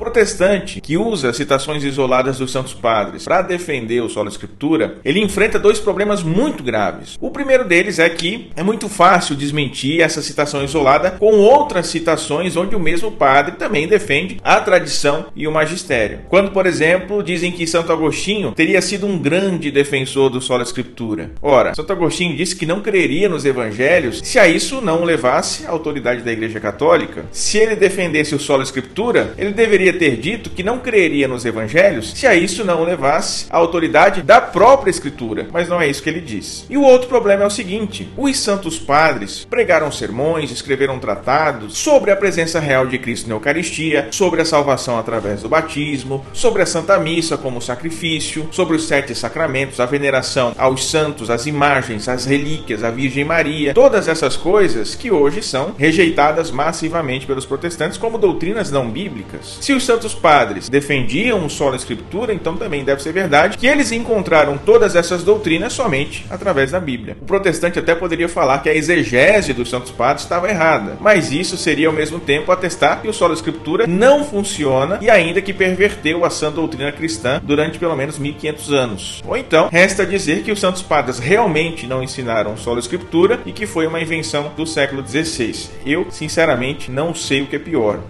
protestante que usa citações isoladas dos Santos Padres para defender o solo escritura, ele enfrenta dois problemas muito graves. O primeiro deles é que é muito fácil desmentir essa citação isolada com outras citações onde o mesmo padre também defende a tradição e o magistério. Quando, por exemplo, dizem que Santo Agostinho teria sido um grande defensor do solo escritura. Ora, Santo Agostinho disse que não creria nos evangelhos se a isso não levasse a autoridade da Igreja Católica. Se ele defendesse o solo escritura, ele deveria ter dito que não creria nos evangelhos se a isso não levasse a autoridade da própria escritura. Mas não é isso que ele diz. E o outro problema é o seguinte: os santos padres pregaram sermões, escreveram tratados sobre a presença real de Cristo na Eucaristia, sobre a salvação através do batismo, sobre a Santa Missa como sacrifício, sobre os sete sacramentos, a veneração aos santos, as imagens, as relíquias, a Virgem Maria, todas essas coisas que hoje são rejeitadas massivamente pelos protestantes como doutrinas não bíblicas. Se os santos padres defendiam o solo escritura, então também deve ser verdade que eles encontraram todas essas doutrinas somente através da Bíblia. O protestante até poderia falar que a exegese dos santos padres estava errada, mas isso seria ao mesmo tempo atestar que o solo escritura não funciona e ainda que perverteu a sã doutrina cristã durante pelo menos 1500 anos. Ou então, resta dizer que os santos padres realmente não ensinaram solo escritura e que foi uma invenção do século XVI. Eu, sinceramente, não sei o que é pior